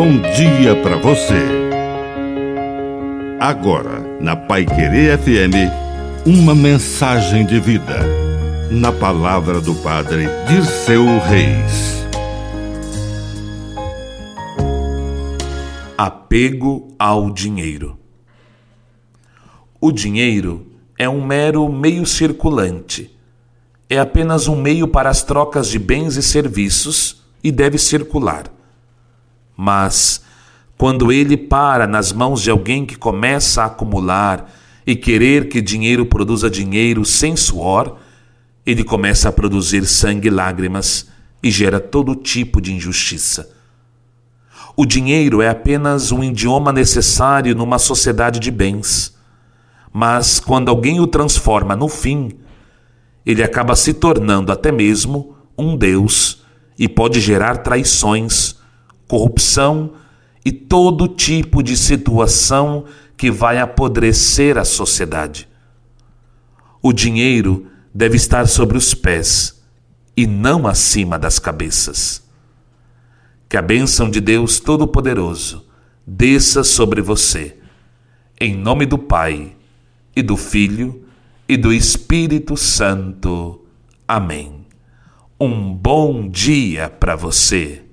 bom dia para você. Agora, na Pai Querer FM, uma mensagem de vida. Na palavra do Padre de seu Reis. Apego ao dinheiro. O dinheiro é um mero meio circulante. É apenas um meio para as trocas de bens e serviços e deve circular. Mas, quando ele para nas mãos de alguém que começa a acumular e querer que dinheiro produza dinheiro sem suor, ele começa a produzir sangue e lágrimas e gera todo tipo de injustiça. O dinheiro é apenas um idioma necessário numa sociedade de bens. Mas quando alguém o transforma no fim, ele acaba se tornando até mesmo um Deus e pode gerar traições, corrupção e todo tipo de situação que vai apodrecer a sociedade. O dinheiro deve estar sobre os pés e não acima das cabeças. Que a bênção de Deus Todo-Poderoso desça sobre você, em nome do Pai, e do Filho, e do Espírito Santo. Amém. Um bom dia para você.